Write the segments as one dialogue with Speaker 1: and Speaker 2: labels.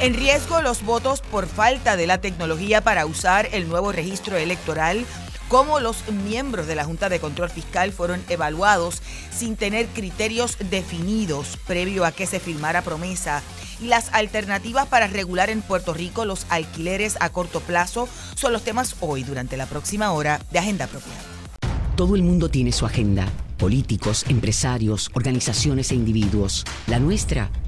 Speaker 1: En riesgo los votos por falta de la tecnología para usar el nuevo registro electoral cómo los miembros de la Junta de Control Fiscal fueron evaluados sin tener criterios definidos previo a que se firmara promesa y las alternativas para regular en Puerto Rico los alquileres a corto plazo son los temas hoy durante la próxima hora de Agenda Propia.
Speaker 2: Todo el mundo tiene su agenda, políticos, empresarios, organizaciones e individuos. La nuestra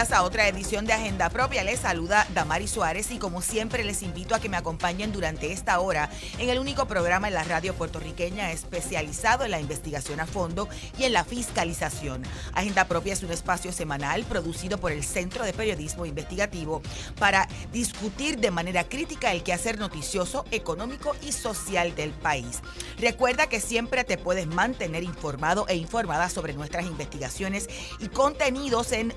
Speaker 1: A otra edición de Agenda Propia. Les saluda Damari Suárez y como siempre les invito a que me acompañen durante esta hora en el único programa en la radio puertorriqueña especializado en la investigación a fondo y en la fiscalización. Agenda Propia es un espacio semanal producido por el Centro de Periodismo Investigativo para discutir de manera crítica el quehacer noticioso, económico y social del país. Recuerda que siempre te puedes mantener informado e informada sobre nuestras investigaciones y contenidos en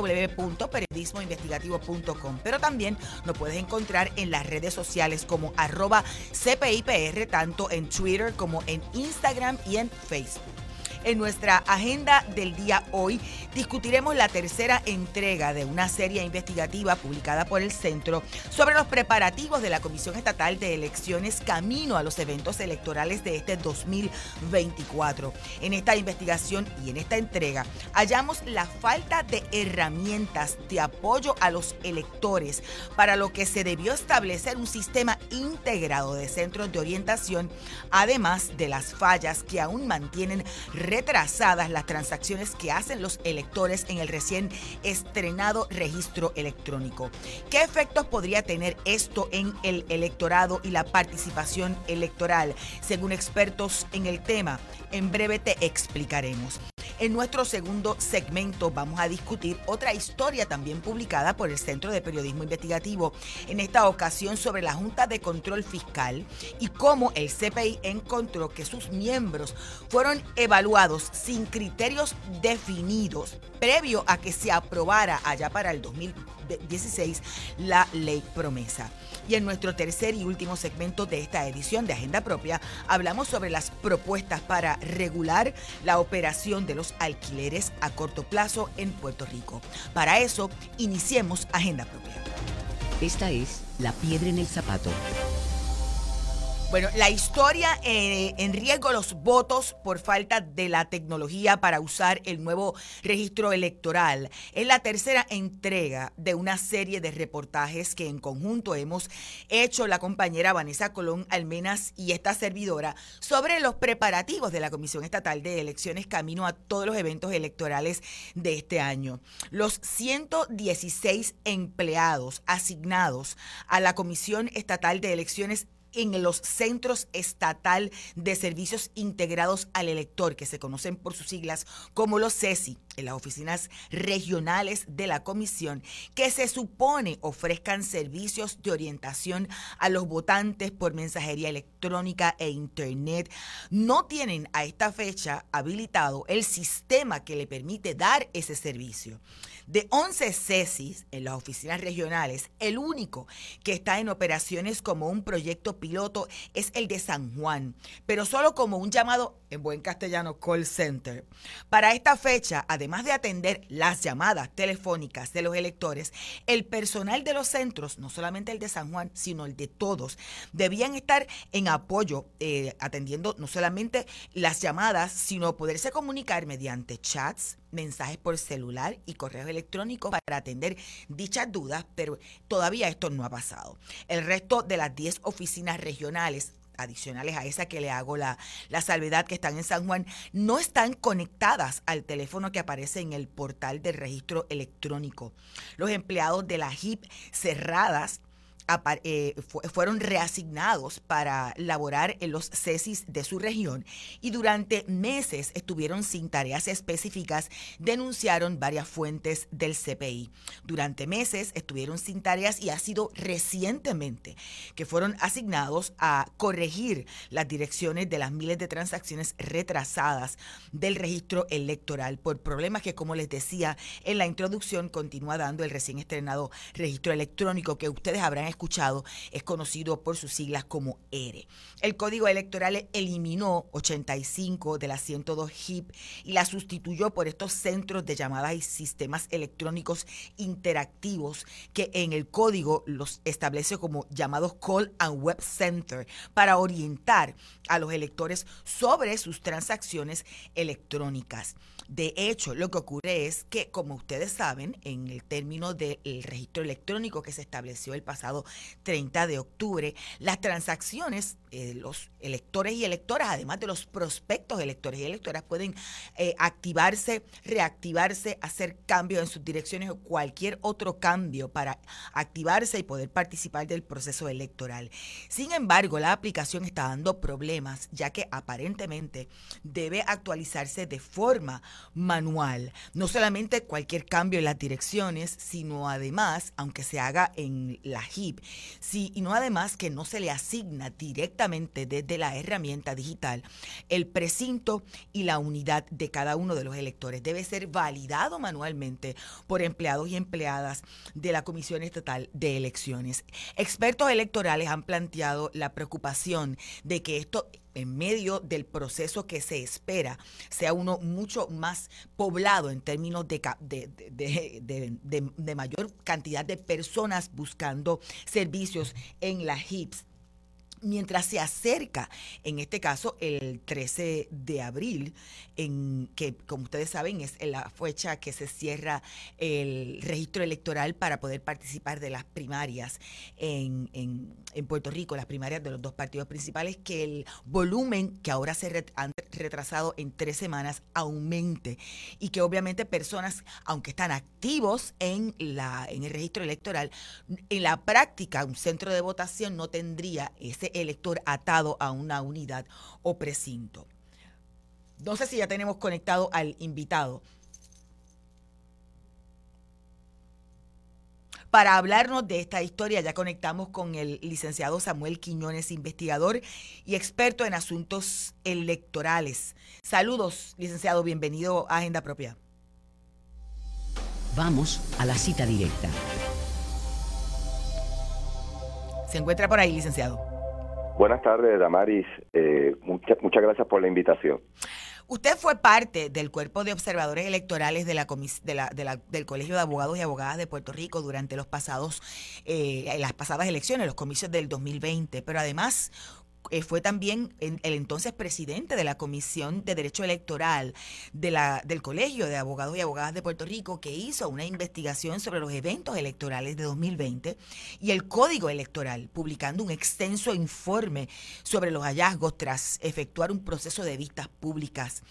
Speaker 1: www.periodismoinvestigativo.com. Pero también nos puedes encontrar en las redes sociales como arroba CPIPR, tanto en Twitter como en Instagram y en Facebook. En nuestra agenda del día hoy discutiremos la tercera entrega de una serie investigativa publicada por el Centro sobre los preparativos de la Comisión Estatal de Elecciones camino a los eventos electorales de este 2024. En esta investigación y en esta entrega hallamos la falta de herramientas de apoyo a los electores, para lo que se debió establecer un sistema integrado de centros de orientación, además de las fallas que aún mantienen retrasadas las transacciones que hacen los electores en el recién estrenado registro electrónico. ¿Qué efectos podría tener esto en el electorado y la participación electoral? Según expertos en el tema, en breve te explicaremos. En nuestro segundo segmento vamos a discutir otra historia también publicada por el Centro de Periodismo Investigativo, en esta ocasión sobre la Junta de Control Fiscal y cómo el CPI encontró que sus miembros fueron evaluados sin criterios definidos previo a que se aprobara allá para el 2016 la ley promesa. Y en nuestro tercer y último segmento de esta edición de Agenda Propia, hablamos sobre las propuestas para regular la operación de los alquileres a corto plazo en Puerto Rico. Para eso, iniciemos Agenda Propia.
Speaker 2: Esta es La Piedra en el Zapato.
Speaker 1: Bueno, la historia eh, en riesgo los votos por falta de la tecnología para usar el nuevo registro electoral es la tercera entrega de una serie de reportajes que en conjunto hemos hecho la compañera Vanessa Colón Almenas y esta servidora sobre los preparativos de la Comisión Estatal de Elecciones camino a todos los eventos electorales de este año. Los 116 empleados asignados a la Comisión Estatal de Elecciones en los centros estatal de servicios integrados al elector, que se conocen por sus siglas como los CESI, en las oficinas regionales de la comisión, que se supone ofrezcan servicios de orientación a los votantes por mensajería electrónica e internet, no tienen a esta fecha habilitado el sistema que le permite dar ese servicio. De 11 CESIS en las oficinas regionales, el único que está en operaciones como un proyecto piloto es el de San Juan, pero solo como un llamado, en buen castellano, call center. Para esta fecha, además de atender las llamadas telefónicas de los electores, el personal de los centros, no solamente el de San Juan, sino el de todos, debían estar en apoyo, eh, atendiendo no solamente las llamadas, sino poderse comunicar mediante chats, mensajes por celular y correos electrónicos para atender dichas dudas, pero todavía esto no ha pasado. El resto de las 10 oficinas regionales adicionales a esa que le hago la, la salvedad que están en San Juan, no están conectadas al teléfono que aparece en el portal del registro electrónico. Los empleados de la HIP cerradas eh, fueron reasignados para laborar en los CESIS de su región y durante meses estuvieron sin tareas específicas, denunciaron varias fuentes del CPI. Durante meses estuvieron sin tareas y ha sido recientemente que fueron asignados a corregir las direcciones de las miles de transacciones retrasadas del registro electoral por problemas que, como les decía en la introducción, continúa dando el recién estrenado registro electrónico que ustedes habrán escuchado, es conocido por sus siglas como ERE. El Código Electoral eliminó 85 de las 102 HIP y la sustituyó por estos centros de llamadas y sistemas electrónicos interactivos que en el código los establece como llamados Call and Web Center para orientar a los electores sobre sus transacciones electrónicas. De hecho, lo que ocurre es que, como ustedes saben, en el término del registro electrónico que se estableció el pasado 30 de octubre, las transacciones, eh, los electores y electoras, además de los prospectos electores y electoras, pueden eh, activarse, reactivarse, hacer cambios en sus direcciones o cualquier otro cambio para activarse y poder participar del proceso electoral. Sin embargo, la aplicación está dando problemas, ya que aparentemente debe actualizarse de forma manual. No solamente cualquier cambio en las direcciones, sino además, aunque se haga en la HIP, sino además que no se le asigna directamente desde la herramienta digital el precinto y la unidad de cada uno de los electores. Debe ser validado manualmente por empleados y empleadas de la Comisión Estatal de Elecciones. Expertos electorales han planteado la preocupación de que esto en medio del proceso que se espera sea uno mucho más poblado en términos de, de, mayor cantidad de personas buscando servicios en las HIPS mientras se acerca, en este caso, el 13 de abril, en que, como ustedes saben, es la fecha que se cierra el registro electoral para poder participar de las primarias en, en, Puerto Rico, las primarias de los dos partidos principales, que el volumen que ahora se han retrasado en tres semanas aumente. Y que obviamente personas, aunque están activos en, la, en el registro electoral, en la práctica un centro de votación no tendría ese elector atado a una unidad o precinto. No sé si ya tenemos conectado al invitado. Para hablarnos de esta historia ya conectamos con el licenciado Samuel Quiñones, investigador y experto en asuntos electorales. Saludos, licenciado, bienvenido a Agenda Propia.
Speaker 2: Vamos a la cita directa.
Speaker 1: Se encuentra por ahí, licenciado.
Speaker 3: Buenas tardes, Damaris. Eh, muchas gracias por la invitación.
Speaker 1: Usted fue parte del cuerpo de observadores electorales de la, del Colegio de Abogados y Abogadas de Puerto Rico durante los pasados, eh, las pasadas elecciones, los comicios del 2020, pero además eh, fue también el entonces presidente de la Comisión de Derecho Electoral del Colegio de Abogados y Abogadas de Puerto Rico, que hizo una investigación sobre los eventos electorales de 2020 y el Código Electoral, publicando un extenso informe sobre los hallazgos tras efectuar un proceso de vistas públicas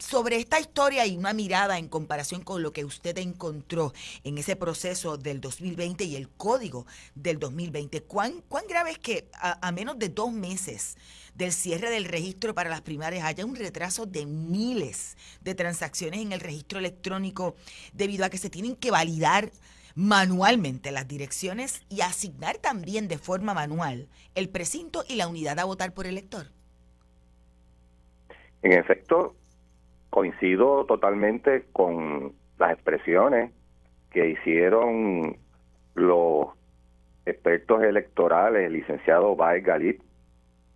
Speaker 1: sobre esta historia y una mirada en comparación con lo que usted encontró en ese proceso del 2020 y el código del 2020, ¿cuán, cuán grave es que a, menos de dos meses del cierre del registro para las primarias haya un retraso de miles de transacciones en el registro electrónico debido a que se tienen que validar manualmente las direcciones y asignar también de forma manual el precinto y la unidad a votar por elector?
Speaker 3: En efecto, coincido totalmente con las expresiones que hicieron los expertos electorales, el licenciado Baez Galit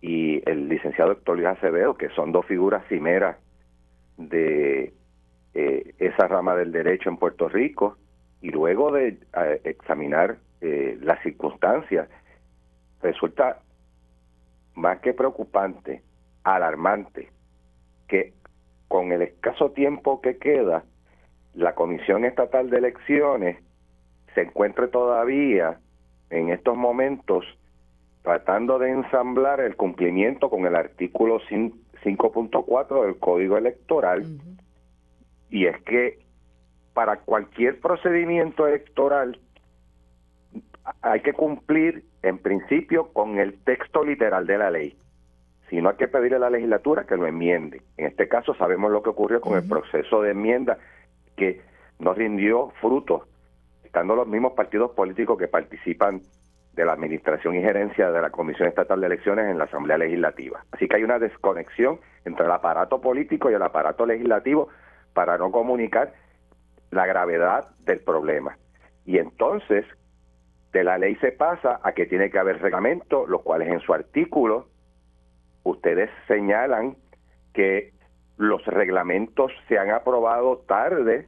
Speaker 3: y el licenciado Héctor Luis Acevedo, que son dos figuras cimeras de eh, esa rama del derecho en Puerto Rico, y luego de eh, examinar eh, las circunstancias, resulta más que preocupante, alarmante, que con el escaso tiempo que queda, la Comisión Estatal de Elecciones se encuentre todavía en estos momentos tratando de ensamblar el cumplimiento con el artículo 5.4 del Código Electoral. Y es que para cualquier procedimiento electoral hay que cumplir en principio con el texto literal de la ley. Si no hay que pedirle a la legislatura que lo enmiende. En este caso sabemos lo que ocurrió con el proceso de enmienda que no rindió frutos, estando los mismos partidos políticos que participan de la administración y gerencia de la Comisión Estatal de Elecciones en la Asamblea Legislativa. Así que hay una desconexión entre el aparato político y el aparato legislativo para no comunicar la gravedad del problema. Y entonces, de la ley se pasa a que tiene que haber reglamento, los cuales en su artículo ustedes señalan que los reglamentos se han aprobado tarde.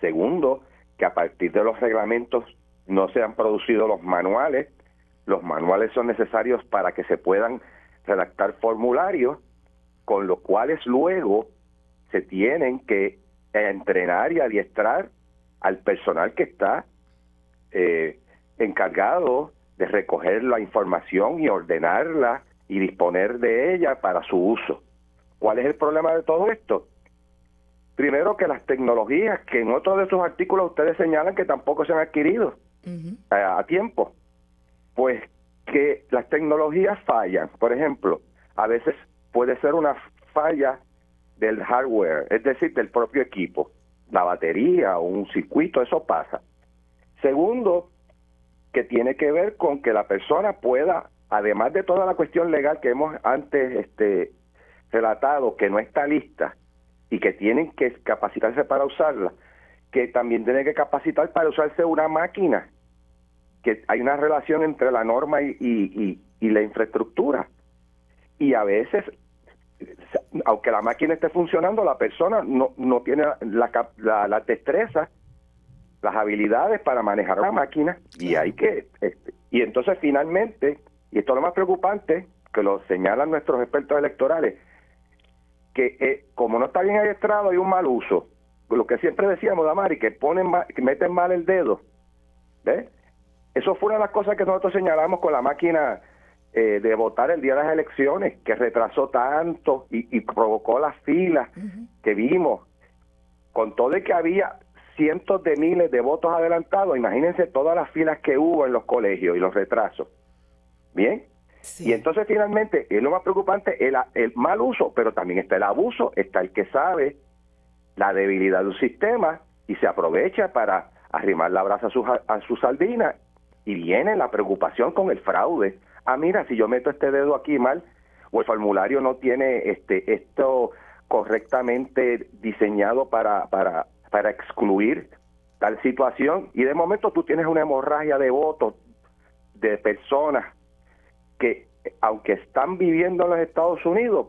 Speaker 3: Segundo, que a partir de los reglamentos no se han producido los manuales. Los manuales son necesarios para que se puedan redactar formularios, con los cuales luego se tienen que entrenar y adiestrar al personal que está eh, encargado de recoger la información y ordenarla y disponer de ella para su uso. ¿Cuál es el problema de todo esto? Primero que las tecnologías que en otros de sus artículos ustedes señalan que tampoco se han adquirido a, tiempo, pues que las tecnologías fallan. Por ejemplo, a veces puede ser una falla del hardware, es decir, del propio equipo, la batería o un circuito, eso pasa. Segundo, que tiene que ver con que la persona pueda, además de toda la cuestión legal que hemos antes este, relatado, que no está lista y que tienen que capacitarse para usarla, que también tiene que capacitar para usarse una máquina, que hay una relación entre la norma y, la infraestructura. Y a veces, aunque la máquina esté funcionando, la persona no, no tiene la, la, la destreza, las habilidades para manejar la máquina y hay que... Este, y entonces finalmente, y esto es lo más preocupante, que lo señalan nuestros expertos electorales, que eh, como no está bien adiestrado hay un mal uso lo que siempre decíamos, Damari, que ponen que meten mal el dedo. ¿Ves? Eso fue una de las cosas que nosotros señalamos con la máquina eh, de votar el día de las elecciones, que retrasó tanto y, provocó las filas que vimos. Con todo de que había cientos de miles de votos adelantados, imagínense todas las filas que hubo en los colegios y los retrasos. Bien. Y entonces finalmente es lo más preocupante el, el mal uso, pero también está el abuso, está el que sabe la debilidad de un sistema y se aprovecha para arrimar la brasa a su, a su sardina y viene la preocupación con el fraude. Ah, mira, si yo meto este dedo aquí mal o el formulario no tiene este esto correctamente diseñado para, para, para excluir tal situación y de momento tú tienes una hemorragia de votos de personas que aunque están viviendo en los Estados Unidos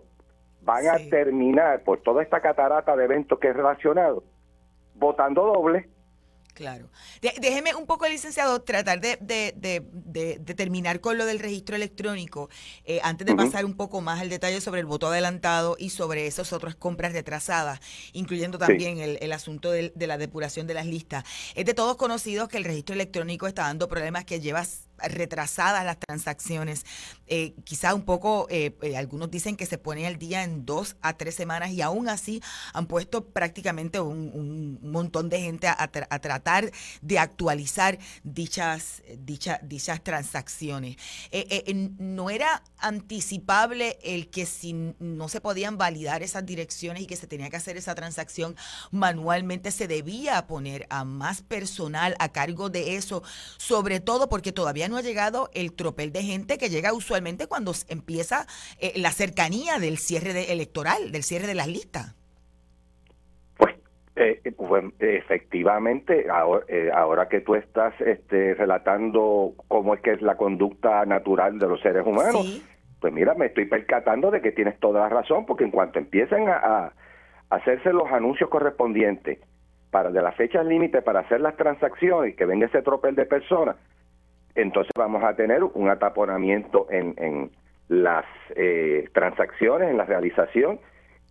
Speaker 3: van a terminar por toda esta catarata de eventos que es relacionado votando doble.
Speaker 1: Claro. déjeme un poco, licenciado, tratar de, de, terminar con lo del registro electrónico, eh, antes de pasar un poco más al detalle sobre el voto adelantado y sobre esas otras compras retrasadas, incluyendo también el, el, asunto de, la depuración de las listas. Es de todos conocidos que el registro electrónico está dando problemas que llevas retrasadas las transacciones. Eh, quizá un poco, eh, eh, algunos dicen que se pone el día en dos a tres semanas y aún así han puesto prácticamente un, montón de gente a, tratar de actualizar dichas, dichas, dichas transacciones. no era anticipable el que si no se podían validar esas direcciones y que se tenía que hacer esa transacción manualmente, se debía poner a más personal a cargo de eso, sobre todo porque todavía no ha llegado el tropel de gente que llega usualmente cuando empieza eh, la cercanía del cierre electoral, del cierre de las listas.
Speaker 3: Pues, eh, pues efectivamente, ahora, eh, ahora, que tú estás este, relatando cómo es que es la conducta natural de los seres humanos, pues mira, me estoy percatando de que tienes toda la razón, porque en cuanto empiecen a, a hacerse los anuncios correspondientes para de las fechas límite para hacer las transacciones y que venga ese tropel de personas, entonces vamos a tener un ataponamiento en, en las eh, transacciones, en la realización,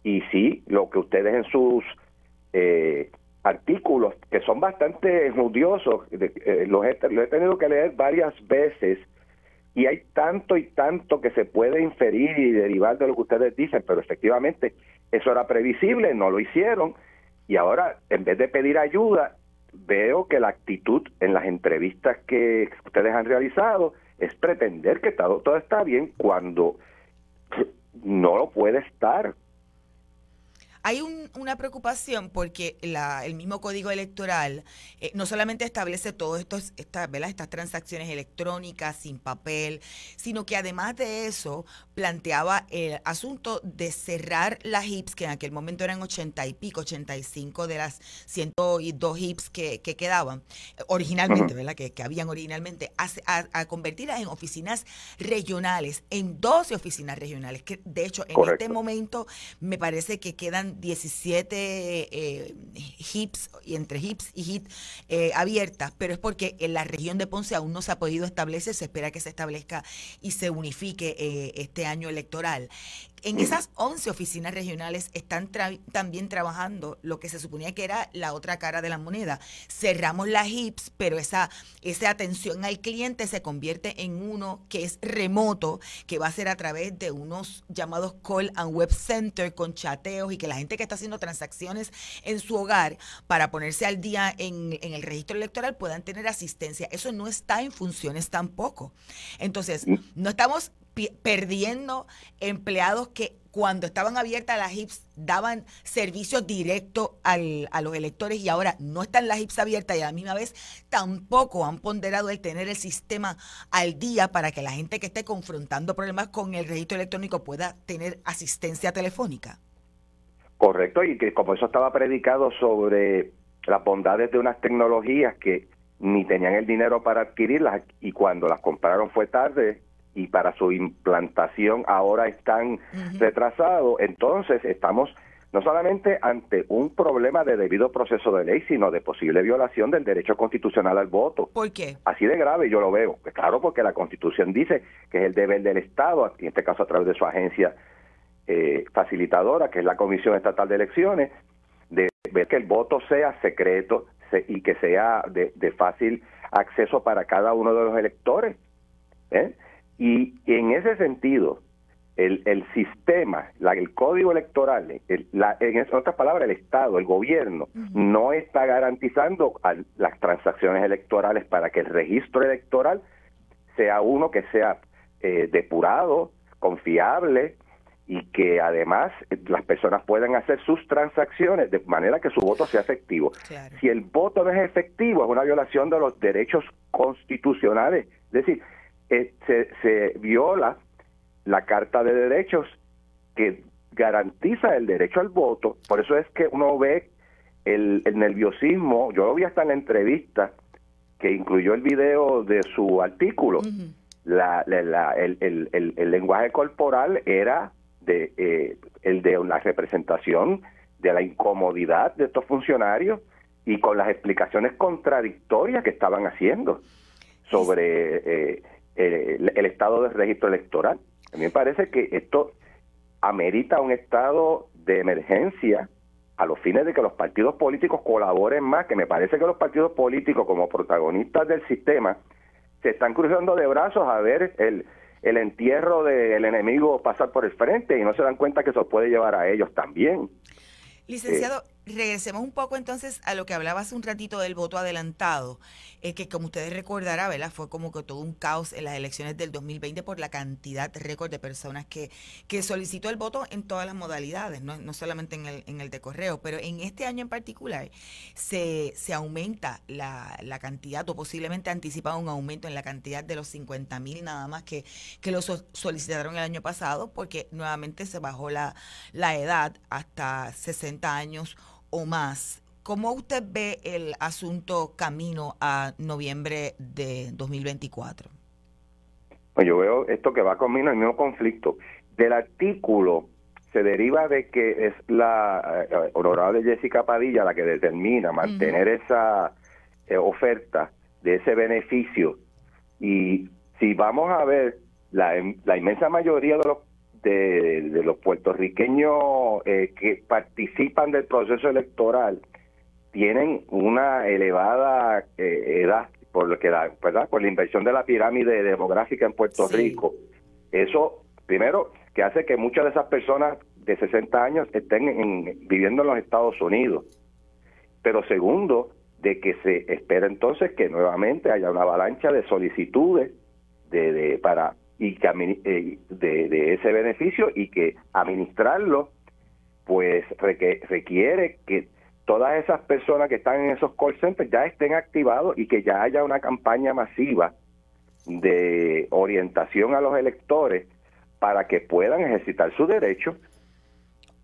Speaker 3: y sí, lo que ustedes en sus eh, artículos, que son bastante judiosos, eh, los he, he tenido que leer varias veces, y hay tanto y tanto que se puede inferir y derivar de lo que ustedes dicen, pero efectivamente eso era previsible, no lo hicieron, y ahora en vez de pedir ayuda, veo que la actitud en las entrevistas que ustedes han realizado es pretender que todo, todo está bien cuando no lo puede estar.
Speaker 1: Hay una preocupación porque el mismo código electoral eh, no solamente establece todas estas, estas transacciones electrónicas sin papel, sino que además de eso planteaba el asunto de cerrar las HIPS, que en aquel momento eran 80 y pico, 85 de las 102 HIPS que, que quedaban originalmente, ¿verdad? Que, que, habían originalmente, a, a, convertirlas en oficinas regionales, en 12 oficinas regionales, que de hecho en este momento me parece que quedan 17 eh, hips, y entre hips y hit eh, abiertas, pero es porque en la región de Ponce aún no se ha podido establecer, se espera que se establezca y se unifique eh, este año electoral. En esas 11 oficinas regionales están también trabajando lo que se suponía que era la otra cara de la moneda. Cerramos las HIPS, pero esa, esa atención al cliente se convierte en uno que es remoto, que va a ser a través de unos llamados call and web center con chateos y que la gente que está haciendo transacciones en su hogar para ponerse al día en, en el registro electoral puedan tener asistencia. Eso no está en funciones tampoco. Entonces, mm. no estamos perdiendo empleados que cuando estaban abiertas las HIPS daban servicio directo al, a los electores y ahora no están las HIPS abiertas y a la misma vez tampoco han ponderado el tener el sistema al día para que la gente que esté confrontando problemas con el registro electrónico pueda tener asistencia telefónica.
Speaker 3: Correcto, y que como eso estaba predicado sobre las bondades de unas tecnologías que ni tenían el dinero para adquirirlas y cuando las compraron fue tarde, y para su implantación ahora están retrasados, entonces estamos no solamente ante un problema de debido proceso de ley, sino de posible violación del derecho constitucional al voto.
Speaker 1: ¿Por qué?
Speaker 3: Así de grave yo lo veo. Pues claro, porque la Constitución dice que es el deber del Estado, en este caso a través de su agencia eh, facilitadora, que es la Comisión Estatal de Elecciones, de ver que el voto sea secreto y que sea de, de fácil acceso para cada uno de los electores. ¿eh? Y en ese sentido, el, el sistema, la, el código electoral, la, en otras palabras, el Estado, el gobierno, no está garantizando las transacciones electorales para que el registro electoral sea uno que sea eh, depurado, confiable y que además eh, las personas puedan hacer sus transacciones de manera que su voto sea efectivo. Si el voto no es efectivo, es una violación de los derechos constitucionales. Es decir, eh, se, viola la Carta de Derechos que garantiza el derecho al voto. Por eso es que uno ve el, nerviosismo. Yo lo vi hasta en la entrevista que incluyó el video de su artículo. la, el, el, el, lenguaje corporal era de eh, el de una representación de la incomodidad de estos funcionarios y con las explicaciones contradictorias que estaban haciendo sobre eh, el, estado de registro electoral. A mí me parece que esto amerita un estado de emergencia a los fines de que los partidos políticos colaboren más, que me parece que los partidos políticos como protagonistas del sistema se están cruzando de brazos a ver el, el entierro del enemigo pasar por el frente y no se dan cuenta que eso puede llevar a ellos también.
Speaker 1: Licenciado, regresemos un poco entonces a lo que hablaba hace un ratito del voto adelantado, eh, que como ustedes recordarán, ¿verdad? fue como que todo un caos en las elecciones del 2020 por la cantidad récord de personas que, que solicitó el voto en todas las modalidades, no, no solamente en el, en el de correo, pero en este año en particular se, se aumenta la, la cantidad o posiblemente anticipa un aumento en la cantidad de los 50 mil nada más que, que lo solicitaron el año pasado porque nuevamente se bajó la, la edad hasta 60 años o más. ¿Cómo usted ve el asunto camino a noviembre de 2024?
Speaker 3: Pues yo veo esto que va camino al mismo conflicto. Del artículo se deriva de que es la eh, honorable Jessica Padilla la que determina mantener esa eh, oferta de ese beneficio. Y si vamos a ver, la, la inmensa mayoría de los de, los puertorriqueños eh, que participan del proceso electoral tienen una elevada eh, edad por lo que da, ¿verdad? por la inversión de la pirámide demográfica en Puerto Rico. Eso, primero, que hace que muchas de esas personas de 60 años estén viviendo en los Estados Unidos. Pero segundo, de que se espera entonces que nuevamente haya una avalancha de solicitudes de, de para y eh, de, de, ese beneficio y que administrarlo pues requiere que todas esas personas que están en esos call centers ya estén activados y que ya haya una campaña masiva de orientación a los electores para que puedan ejercitar su derecho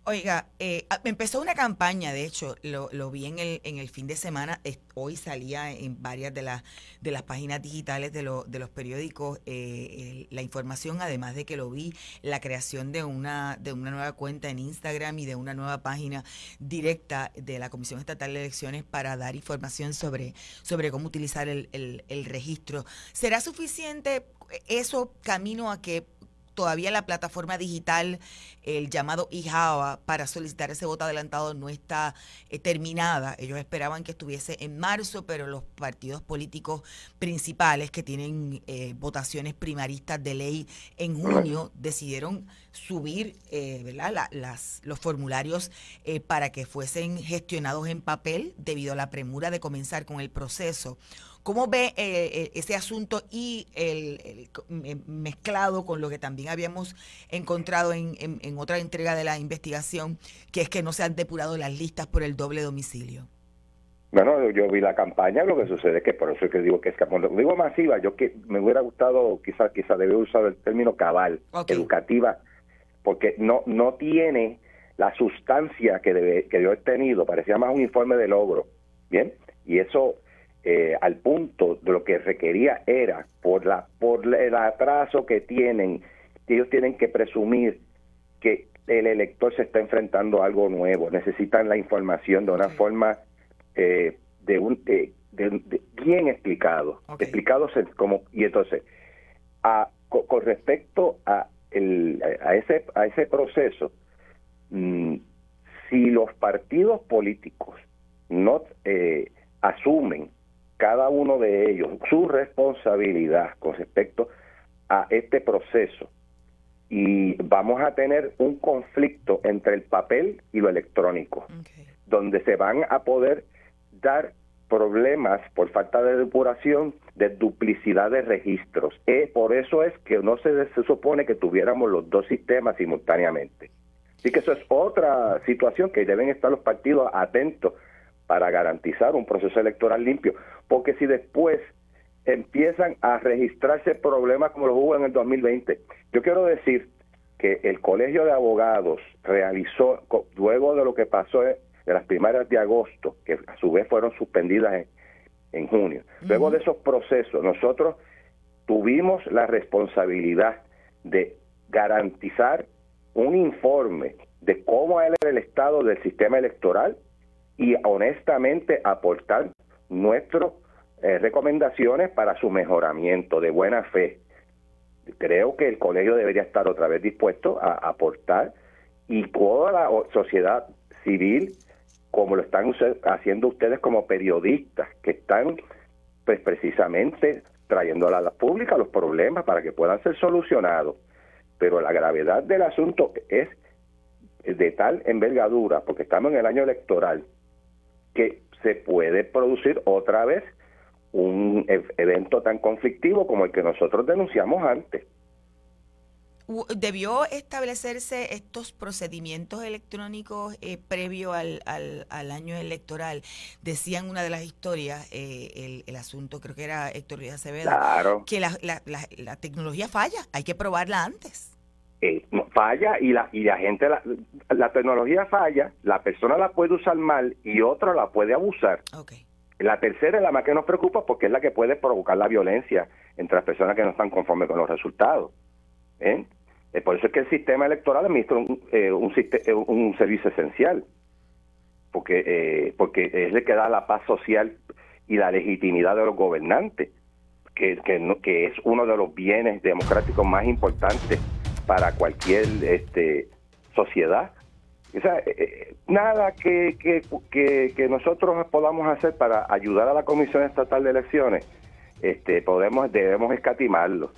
Speaker 1: Oiga, eh, ah, empezó una campaña, de hecho, lo, vi en el, en el fin de semana, hoy salía en varias de, las de las páginas digitales de, de los periódicos eh, la información, además de que lo vi, la creación de una, de una nueva cuenta en Instagram y de una nueva página directa de la Comisión Estatal de Elecciones para dar información sobre, sobre cómo utilizar el, el registro. ¿Será suficiente eso camino a que todavía la plataforma digital, el llamado IJAWA, para solicitar ese voto adelantado no está eh, terminada. Ellos esperaban que estuviese en marzo, pero los partidos políticos principales que tienen eh, votaciones primaristas de ley en junio decidieron subir eh, ¿verdad? las, los formularios para que fuesen gestionados en papel debido a la premura de comenzar con el proceso. ¿Cómo ve eh, eh, ese asunto y el, mezclado con lo que también habíamos encontrado en, otra entrega de la investigación, que es que no se han depurado las listas por el doble domicilio?
Speaker 3: Bueno, yo vi la campaña, lo que sucede es que por eso es que digo que es cuando digo masiva, yo que me hubiera gustado, quizás quizá debe usar el término cabal, educativa, porque no no tiene la sustancia que debe que yo he tenido, parecía más un informe de logro, ¿bien? Y eso eh, al punto de lo que requería era por la por el atraso que tienen ellos tienen que presumir que el elector se está enfrentando a algo nuevo. Necesitan la información de una forma eh, de un de, bien explicado. Explicado como y entonces a, con, respecto a el, a ese a ese proceso mm, si los partidos políticos no eh, asumen cada uno de ellos su responsabilidad con respecto a este proceso y vamos a tener un conflicto entre el papel y lo electrónico, donde se van a poder dar problemas por falta de depuración de duplicidad de registros. y por eso es que no se, se supone que tuviéramos los dos sistemas simultáneamente. Así que eso es otra situación que deben estar los partidos atentos para garantizar un proceso electoral limpio, porque si después empiezan a registrarse problemas como los hubo en el 2020, yo quiero decir que el Colegio de Abogados realizó, luego de lo que pasó de las primarias de agosto, que a su vez fueron suspendidas en, junio, luego de esos procesos, nosotros tuvimos la responsabilidad de garantizar un informe de cómo era el estado del sistema electoral y honestamente aportar nuestras eh, recomendaciones para su mejoramiento de buena fe. Creo que el colegio debería estar otra vez dispuesto a aportar y toda la sociedad civil, como lo están haciendo ustedes como periodistas, que están pues precisamente trayendo a la pública los problemas para que puedan ser solucionados. Pero la gravedad del asunto es de tal envergadura, porque estamos en el año electoral, que se puede producir otra vez un evento tan conflictivo como el que nosotros denunciamos antes.
Speaker 1: ¿Debió establecerse estos procedimientos electrónicos eh, previo al, al, año electoral? Decían una de las historias, eh, el, asunto, creo que era Héctor Díaz Acevedo, que la, la, la tecnología falla, hay que probarla antes.
Speaker 3: Eh, falla y la y la gente la, tecnología falla la persona la puede usar mal y otra la puede abusar la tercera es la más que nos preocupa porque es la que puede provocar la violencia entre las personas que no están conformes con los resultados ¿eh? Eh, por eso es que el sistema electoral administra un, un, un, servicio esencial porque porque es el que da la paz social y la legitimidad de los gobernantes que, que, que es uno de los bienes democráticos más importantes para cualquier este, sociedad. O sea, eh, eh, nada que, que, que, nosotros podamos hacer para ayudar a la Comisión Estatal de Elecciones, este, podemos, debemos escatimarlo.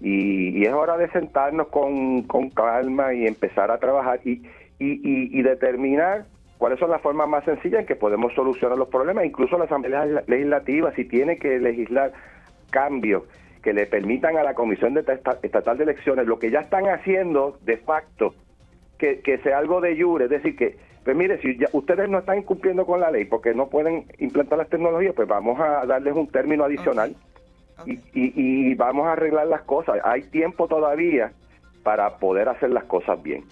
Speaker 3: Y, es hora de sentarnos con, con, calma y empezar a trabajar y, y, y, determinar cuáles son las formas más sencillas en que podemos solucionar los problemas, incluso la Asamblea Legislativa, si tiene que legislar cambios que le permitan a la Comisión de Estatal de Elecciones, lo que ya están haciendo de facto, que, que sea algo de jure, es decir, que, pues mire, si ustedes no están incumpliendo con la ley porque no pueden implantar las tecnologías, pues vamos a darles un término adicional Y, y vamos a arreglar las cosas. Hay tiempo todavía para poder hacer las cosas bien.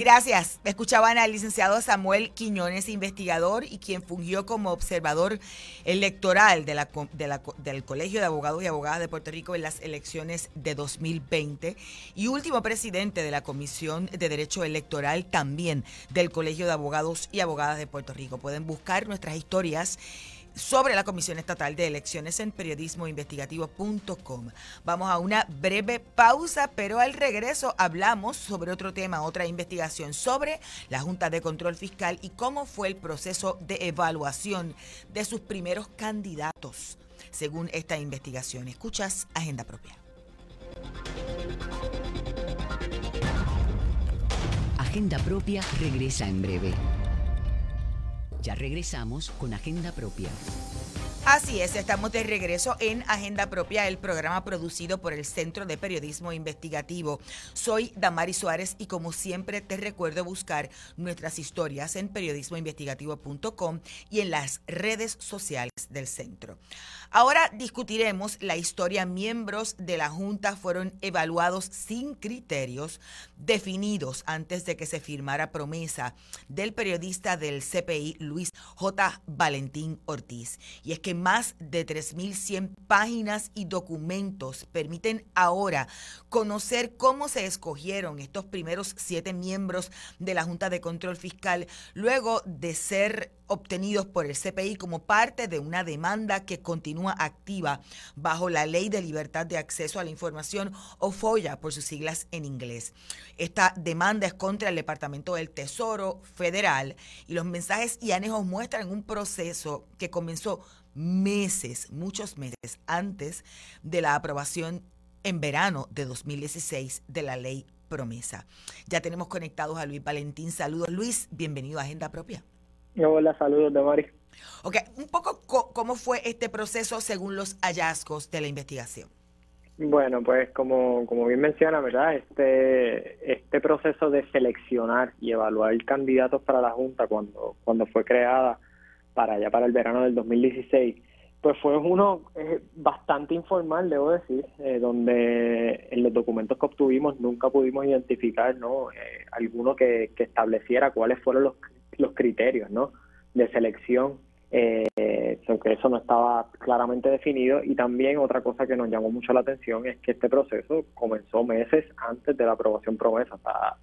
Speaker 1: Gracias. Escuchaban al licenciado Samuel Quiñones, investigador y quien fungió como observador electoral del Colegio de Abogados y Abogadas de Puerto Rico en las elecciones de 2020 y último presidente de la Comisión de Derecho Electoral también del Colegio de Abogados y Abogadas de Puerto Rico. Pueden buscar nuestras historias sobre la Comisión Estatal de Elecciones en periodismoinvestigativo.com. Vamos a una breve pausa, pero al regreso hablamos sobre otro tema, otra investigación sobre la Junta de Control Fiscal y cómo fue el proceso de evaluación de sus primeros candidatos, según esta investigación. Escuchas Agenda Propia.
Speaker 2: Agenda Propia regresa en breve. Ya regresamos con Agenda Propia.
Speaker 1: Así es, estamos de regreso en Agenda Propia, el programa producido por el Centro de Periodismo Investigativo. Soy Damari Suárez y como siempre te recuerdo buscar nuestras historias en periodismoinvestigativo.com y en las redes sociales del centro. Ahora discutiremos la historia. Miembros de la Junta fueron evaluados sin criterios definidos antes de que se firmara promesa del periodista del CPI, Luis J. Valentín Ortiz. Y es que más de 3.100 páginas y documentos permiten ahora conocer cómo se escogieron estos primeros siete miembros de la Junta de Control Fiscal luego de ser obtenidos por el CPI como parte de una demanda que continúa activa bajo la Ley de Libertad de Acceso a la Información o FOIA por sus siglas en inglés. Esta demanda es contra el Departamento del Tesoro Federal y los mensajes y anejos muestran un proceso que comenzó meses, muchos meses antes de la aprobación en verano de 2016 de la ley promesa. Ya tenemos conectados a Luis Valentín. Saludos Luis, bienvenido a Agenda Propia.
Speaker 4: Hola, saludos de Mari.
Speaker 1: Ok, un poco cómo fue este proceso según los hallazgos de la investigación.
Speaker 4: Bueno, pues como, como bien menciona, ¿verdad? Este, este proceso de seleccionar y evaluar candidatos para la Junta cuando, cuando fue creada para allá para el verano del 2016, pues fue uno eh, bastante informal, debo decir, eh, donde en los documentos que obtuvimos nunca pudimos identificar ¿no? Eh, alguno que, que estableciera cuáles fueron los los criterios ¿no? de selección, aunque eso no estaba claramente definido. Y también otra cosa que nos llamó mucho la atención es que este proceso comenzó meses antes de la aprobación promesa,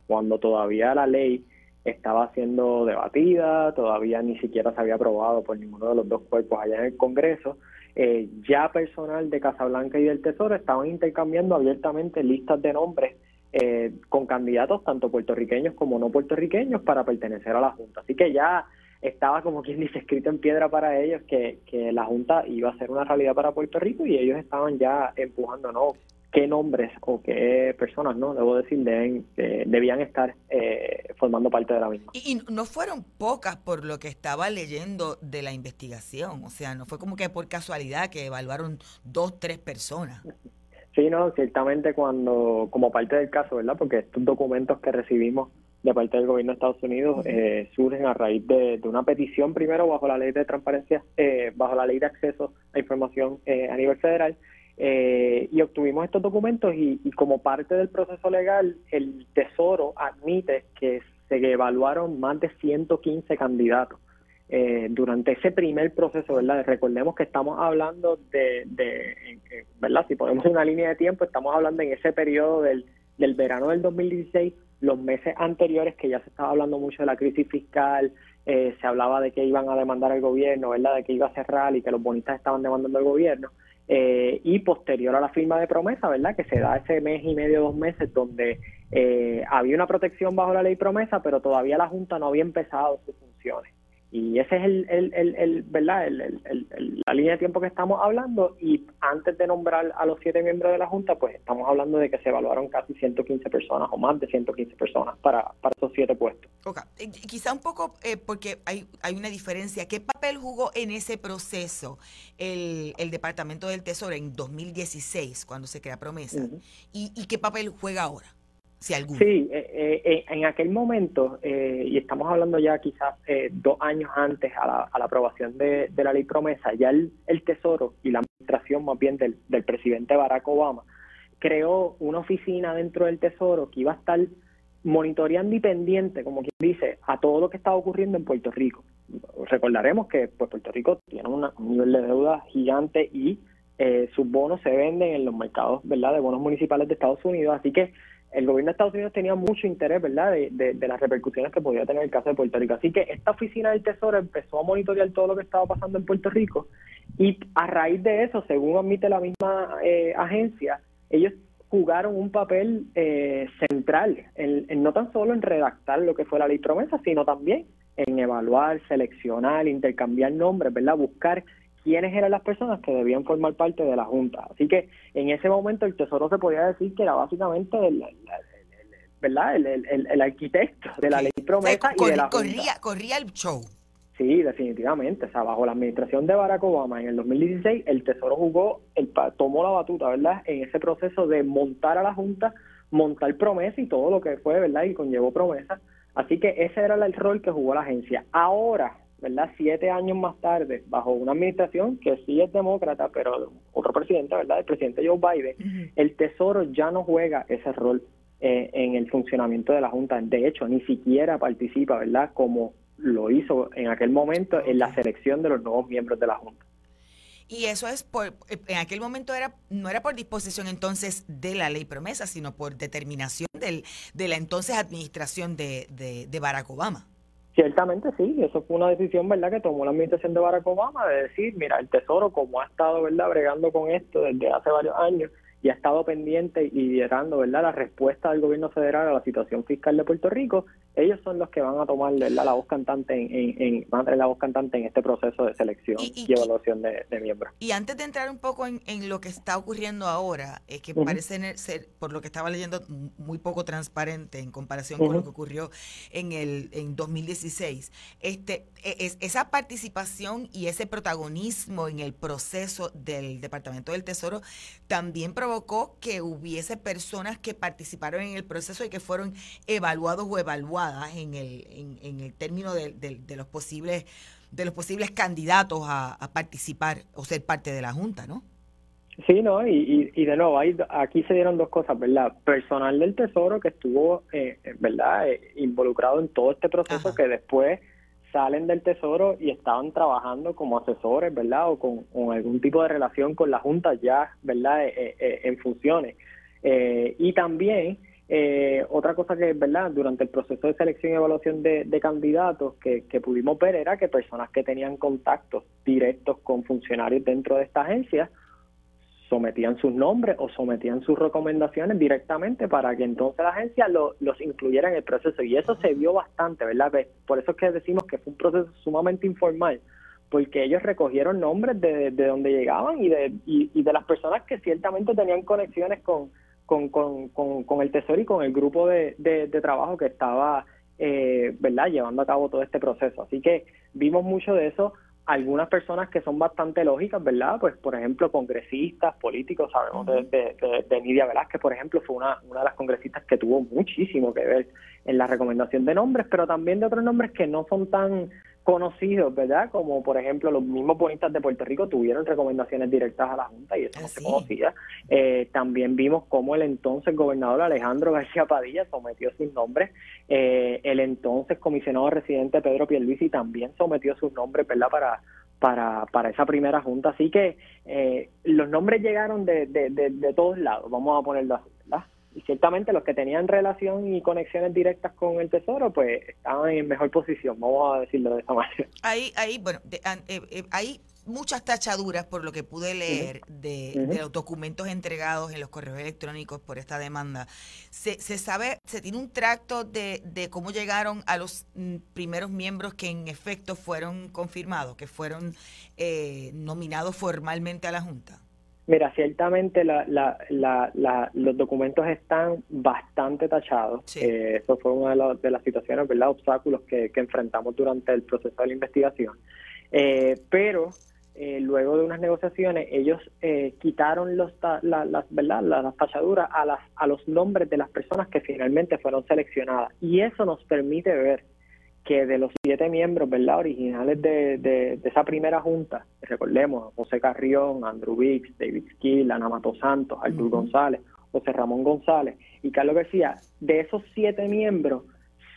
Speaker 4: cuando todavía la ley estaba siendo debatida, todavía ni siquiera se había aprobado por ninguno de los dos cuerpos allá en el Congreso. Eh, ya personal de Casablanca y del Tesoro estaban intercambiando abiertamente listas de nombres eh, con candidatos tanto puertorriqueños como no puertorriqueños para pertenecer a la Junta. Así que ya estaba como quien dice escrito en piedra para ellos que, que la Junta iba a ser una realidad para Puerto Rico y ellos estaban ya empujando, ¿no? Qué nombres o qué personas, no debo decir, deben, eh, debían estar eh, formando parte de la misma.
Speaker 1: Y, y, no fueron pocas por lo que estaba leyendo de la investigación, o sea, no fue como que por casualidad que evaluaron dos, tres personas.
Speaker 4: Sí, no, ciertamente cuando, como parte del caso, ¿verdad? Porque estos documentos que recibimos de parte del gobierno de Estados Unidos eh, surgen a raíz de, una petición primero bajo la ley de transparencia, eh, bajo la ley de acceso a información eh, a nivel federal, y obtuvimos estos documentos y, y como parte del proceso legal, el Tesoro admite que se evaluaron más de 115 candidatos eh, durante ese primer proceso, ¿verdad? Recordemos que estamos hablando de, ¿verdad? Si ponemos una línea de tiempo, estamos hablando en ese periodo del, del verano del 2016, los meses anteriores que ya se estaba hablando mucho de la crisis fiscal, eh, se hablaba de que iban a demandar al gobierno, ¿verdad? De que iba a cerrar y que los bonistas estaban demandando al gobierno. Eh, y posterior a la firma de promesa, ¿verdad? Que se da ese mes y medio, dos meses, donde había una protección bajo la ley promesa, pero todavía la Junta no había empezado sus funciones. Y ese es el, el, el, el ¿verdad? la línea de tiempo que estamos hablando y antes de nombrar a los siete miembros de la Junta, pues estamos hablando de que se evaluaron casi 115 personas o más de 115 personas para, para esos siete puestos.
Speaker 1: Okay. Eh, quizá un poco, eh, porque hay, hay una diferencia. ¿Qué papel jugó en ese proceso el, el Departamento del Tesoro en 2016, cuando se crea promesa? ¿Y, ¿Y qué papel juega ahora?
Speaker 4: Sí, eh, eh, eh, en aquel momento, y estamos hablando ya quizás dos años antes a la, aprobación de, la ley promesa, ya el, Tesoro y la administración más bien del, presidente Barack Obama creó una oficina dentro del Tesoro que iba a estar monitoreando y pendiente, como quien dice, a todo lo que estaba ocurriendo en Puerto Rico. Recordaremos que pues, Puerto Rico tiene un nivel de deuda gigante y sus bonos se venden en los mercados ¿verdad? de bonos municipales de Estados Unidos, así que el gobierno de Estados Unidos tenía mucho interés, ¿verdad?, de, las repercusiones que podía tener el caso de Puerto Rico. Así que esta oficina del Tesoro empezó a monitorear todo lo que estaba pasando en Puerto Rico y a raíz de eso, según admite la misma eh, agencia, ellos jugaron un papel eh, central, en, no tan solo en redactar lo que fue la ley promesa, sino también en evaluar, seleccionar, intercambiar nombres, ¿verdad?, buscar quiénes eran las personas que debían formar parte de la Junta. Así que en ese momento el Tesoro se podía decir que era básicamente el, ¿verdad? El, arquitecto de la ley promesa y de la
Speaker 1: corría, corría el show.
Speaker 4: Sí, definitivamente. O sea, bajo la administración de Barack Obama en el 2016, el Tesoro jugó, el, tomó la batuta, ¿verdad? En ese proceso de montar a la Junta, montar promesa y todo lo que fue, ¿verdad? Y conllevó promesa. Así que ese era el rol que jugó la agencia. Ahora, ¿verdad? Siete años más tarde, bajo una administración que sí es demócrata, pero otro presidente, ¿verdad? El presidente Joe Biden, el Tesoro ya no juega ese rol eh, en el funcionamiento de la Junta. De hecho, ni siquiera participa, ¿verdad? Como lo hizo en aquel momento en la selección de los nuevos miembros de la Junta.
Speaker 1: Y eso es por, en aquel momento era, no era por disposición entonces de la ley promesa, sino por determinación del, de la entonces administración de, de, de Barack Obama.
Speaker 4: Ciertamente sí, eso fue una decisión, ¿verdad?, que tomó la administración de Barack Obama de decir, mira, el Tesoro, como ha estado, ¿verdad?, bregando con esto desde hace varios años, y ha estado pendiente y liderando ¿verdad? la respuesta del gobierno federal a la situación fiscal de Puerto Rico, ellos son los que van a tomar la voz cantante en, en, van a traer la voz cantante en este proceso de selección y, evaluación de, miembros.
Speaker 1: Y antes de entrar un poco en, lo que está ocurriendo ahora, es que parece ser, por lo que estaba leyendo, muy poco transparente en comparación con lo que ocurrió en el en 2016. Este, e, es, esa participación y ese protagonismo en el proceso del Departamento del Tesoro también provocó que hubiese personas que participaron en el proceso y que fueron evaluados o evaluadas en el, en, el término de, los posibles de los posibles candidatos a, participar o ser parte de la Junta, ¿no?
Speaker 4: Sí, no, y, y, de nuevo, aquí se dieron dos cosas, ¿verdad? Personal del Tesoro que estuvo, eh, ¿verdad?, eh, involucrado en todo este proceso que después salen del Tesoro y estaban trabajando como asesores, ¿verdad? O con, algún tipo de relación con la Junta ya, ¿verdad? Eh, eh, eh, en funciones. y también, otra cosa que, ¿verdad? Durante el proceso de selección y evaluación de, de candidatos que, que, pudimos ver era que personas que tenían contactos directos con funcionarios dentro de esta agencia sometían sus nombres o sometían sus recomendaciones directamente para que entonces la agencia los incluyera en el proceso. Y eso se vio bastante, ¿verdad? Por eso es que decimos que fue un proceso sumamente informal, porque ellos recogieron nombres de, de donde llegaban y de, y, de las personas que ciertamente tenían conexiones con, con, con, con, el Tesoro y con el grupo de, de, trabajo que estaba, eh, ¿verdad?, llevando a cabo todo este proceso. Así que vimos mucho de eso algunas personas que son bastante lógicas, ¿verdad? Pues, por ejemplo, congresistas, políticos, sabemos de, de, de, Nidia Velázquez, por ejemplo, fue una, una de las congresistas que tuvo muchísimo que ver en la recomendación de nombres, pero también de otros nombres que no son tan conocidos, ¿verdad? Como por ejemplo los mismos bonistas de Puerto Rico tuvieron recomendaciones directas a la Junta y eso no se conocía. Eh, también vimos cómo el entonces gobernador Alejandro García Padilla sometió sus nombres, eh, el entonces comisionado residente Pedro Pierluisi también sometió sus nombres, ¿verdad? Para para, para esa primera junta. Así que eh, los nombres llegaron de, de, de, todos lados, vamos a ponerlo así, ¿verdad? ciertamente los que tenían relación y conexiones directas con el Tesoro, pues estaban en mejor posición, vamos a decirlo de esa manera.
Speaker 1: Ahí, ahí bueno, eh, eh, hay muchas tachaduras por lo que pude leer de, los documentos entregados en los correos electrónicos por esta demanda. Se, se sabe, se tiene un tracto de, de cómo llegaron a los mm, primeros miembros que en efecto fueron confirmados, que fueron eh, nominados formalmente a la Junta.
Speaker 4: Mira, ciertamente la, la, la, los documentos están bastante tachados. Eh, eso fue una de, las situaciones, ¿verdad? Obstáculos que, enfrentamos durante el proceso de la investigación. Eh, pero eh, luego de unas negociaciones, ellos quitaron los las, ¿verdad? las tachaduras a, las, a los nombres de las personas que finalmente fueron seleccionadas. Y eso nos permite ver que de los siete miembros verdad originales de, de, esa primera junta, recordemos, José Carrión, Andrew Vix, David Skill, Ana Mato Santos, Artur González, José Ramón González. Y Carlos García, de esos siete miembros,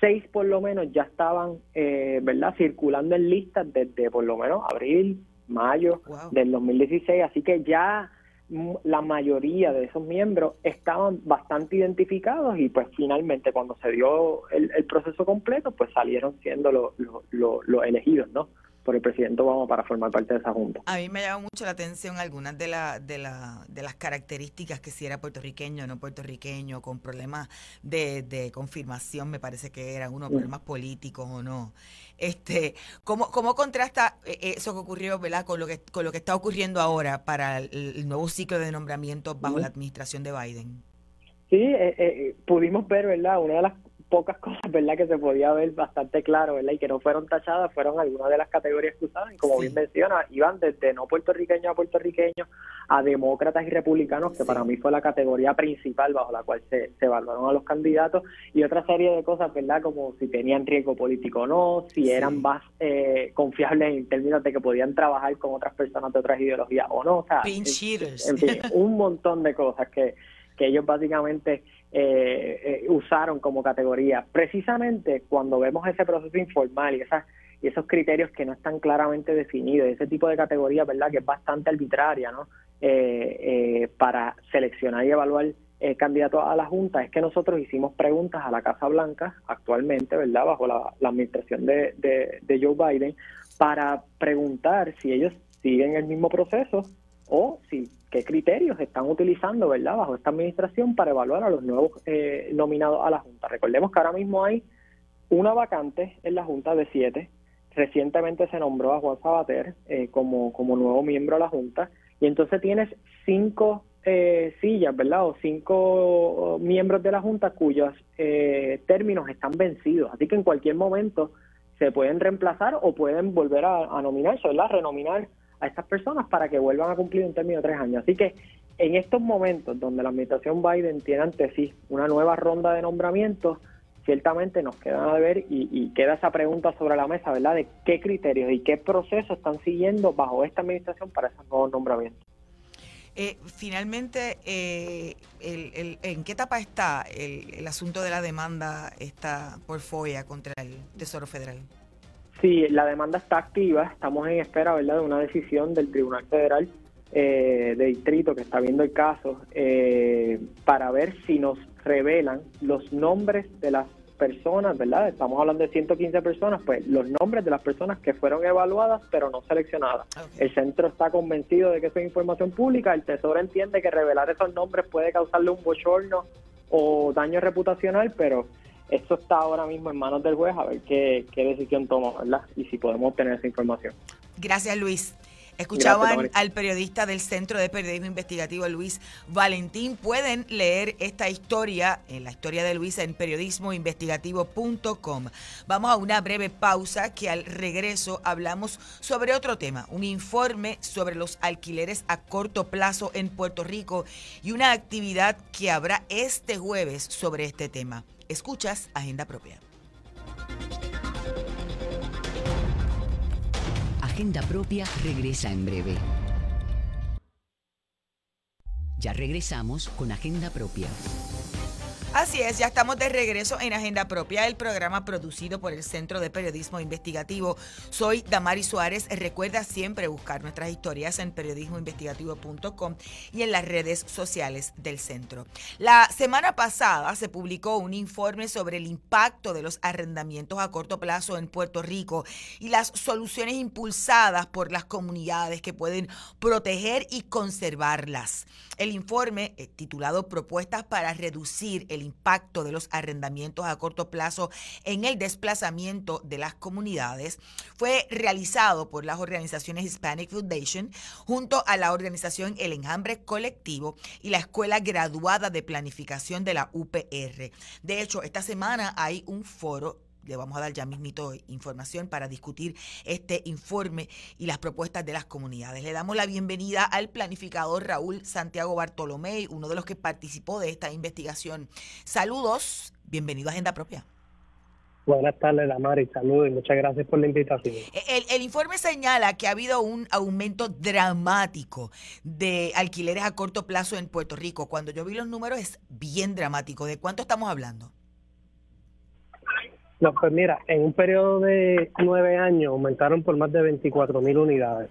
Speaker 4: seis por lo menos ya estaban eh, verdad circulando en listas desde por lo menos abril, mayo del 2016, así que ya la mayoría de esos miembros estaban bastante identificados y pues finalmente cuando se dio el, proceso completo pues salieron siendo los lo, elegidos, ¿no? Por el presidente Obama para formar parte de esa junta.
Speaker 1: A mí me llama mucho la atención algunas de, la, de, la, de las características que si era puertorriqueño o no puertorriqueño, con problemas de, de confirmación, me parece que eran unos problemas políticos o no. Este, ¿cómo, ¿Cómo contrasta eh, eso que ocurrió ¿verdad? Con, lo que, con lo que está ocurriendo ahora para el, nuevo ciclo de nombramientos bajo la administración de Biden?
Speaker 4: Sí, eh, eh, pudimos ver, ¿verdad? Una de las pocas cosas, ¿verdad?, que se podía ver bastante claro, ¿verdad?, y que no fueron tachadas, fueron algunas de las categorías que usaban, como bien menciona, iban desde no puertorriqueños a puertorriqueños a demócratas y republicanos, que para mí fue la categoría principal bajo la cual se, se, evaluaron a los candidatos, y otra serie de cosas, ¿verdad?, como si tenían riesgo político o no, si eran más eh, confiables en términos de que podían trabajar con otras personas de otras ideologías o no, o sea, en fin, un montón de cosas que, que ellos básicamente eh, eh, usaron como categoría. Precisamente cuando vemos ese proceso informal y, esas, y esos criterios que no están claramente definidos, ese tipo de categoría, ¿verdad?, que es bastante arbitraria, ¿no?, eh, para seleccionar y evaluar candidatos a la Junta, es que nosotros hicimos preguntas a la Casa Blanca actualmente, ¿verdad?, bajo la, administración de, de Joe Biden, para preguntar si ellos siguen el mismo proceso o si qué criterios están utilizando, ¿verdad?, bajo esta administración para evaluar a los nuevos eh, nominados a la Junta. Recordemos que ahora mismo hay una vacante en la Junta de siete. Recientemente se nombró a Juan Sabater eh, como, como nuevo miembro de la Junta y entonces tienes cinco eh, sillas, ¿verdad? O cinco miembros de la Junta cuyos términos están vencidos. Así que en cualquier momento se pueden reemplazar o pueden volver a, a nominarse, ¿verdad? Renominar a estas personas para que vuelvan a cumplir un término de tres años. Así que en estos momentos donde la administración Biden tiene ante sí una nueva ronda de nombramientos, ciertamente nos queda a ver y, queda esa pregunta sobre la mesa, ¿verdad? De qué criterios y qué procesos están siguiendo bajo esta administración para esos nuevos nombramientos.
Speaker 1: Eh, finalmente, eh, ¿en qué etapa está el, el, asunto de la demanda esta por FOIA contra el Tesoro Federal?
Speaker 4: Sí, la demanda está activa, estamos en espera ¿verdad? de una decisión del Tribunal Federal eh, de Distrito que está viendo el caso eh, para ver si nos revelan los nombres de las personas, ¿verdad? Estamos hablando de 115 personas, pues los nombres de las personas que fueron evaluadas pero no seleccionadas. El centro está convencido de que eso es información pública, el Tesoro entiende que revelar esos nombres puede causarle un bochorno o daño reputacional, pero esto está ahora mismo en manos del juez a ver qué, decisión toma, ¿verdad? Y si podemos obtener esa información.
Speaker 1: Gracias, Luis. Escuchaban al periodista del Centro de Periodismo Investigativo, Luis Valentín. Pueden leer esta historia, en la historia de Luis, en periodismoinvestigativo.com. Vamos a una breve pausa que al regreso hablamos sobre otro tema, un informe sobre los alquileres a corto plazo en Puerto Rico y una actividad que habrá este jueves sobre este tema. Escuchas Agenda Propia.
Speaker 2: Agenda Propia regresa en breve. Ya regresamos con Agenda Propia.
Speaker 1: Así es, ya estamos de regreso en Agenda Propia, el programa producido por el Centro de Periodismo Investigativo. Soy Damari Suárez. Recuerda siempre buscar nuestras historias en periodismoinvestigativo.com y en las redes sociales del centro. La semana pasada se publicó un informe sobre el impacto de los arrendamientos a corto plazo en Puerto Rico y las soluciones impulsadas por las comunidades que pueden proteger y conservarlas. El informe, eh, titulado Propuestas para reducir el impacto de los arrendamientos a corto plazo en el desplazamiento de las comunidades, fue realizado por las organizaciones Hispanic Foundation junto a la organización El Enjambre Colectivo y la Escuela Graduada de Planificación de la UPR. De hecho, esta semana hay un foro le vamos a dar ya mismito información para discutir este informe y las propuestas de las comunidades. Le damos la bienvenida al planificador Raúl Santiago Bartolomé, uno de los que participó de esta investigación. Saludos, bienvenido a Agenda Propia.
Speaker 5: Buenas tardes, Damari. Saludos y muchas gracias por la invitación.
Speaker 1: El, el, informe señala que ha habido un aumento dramático de alquileres a corto plazo en Puerto Rico. Cuando yo vi los números es bien dramático. ¿De cuánto estamos hablando?
Speaker 5: No, pues mira, en un periodo de nueve años aumentaron por más de 24 mil unidades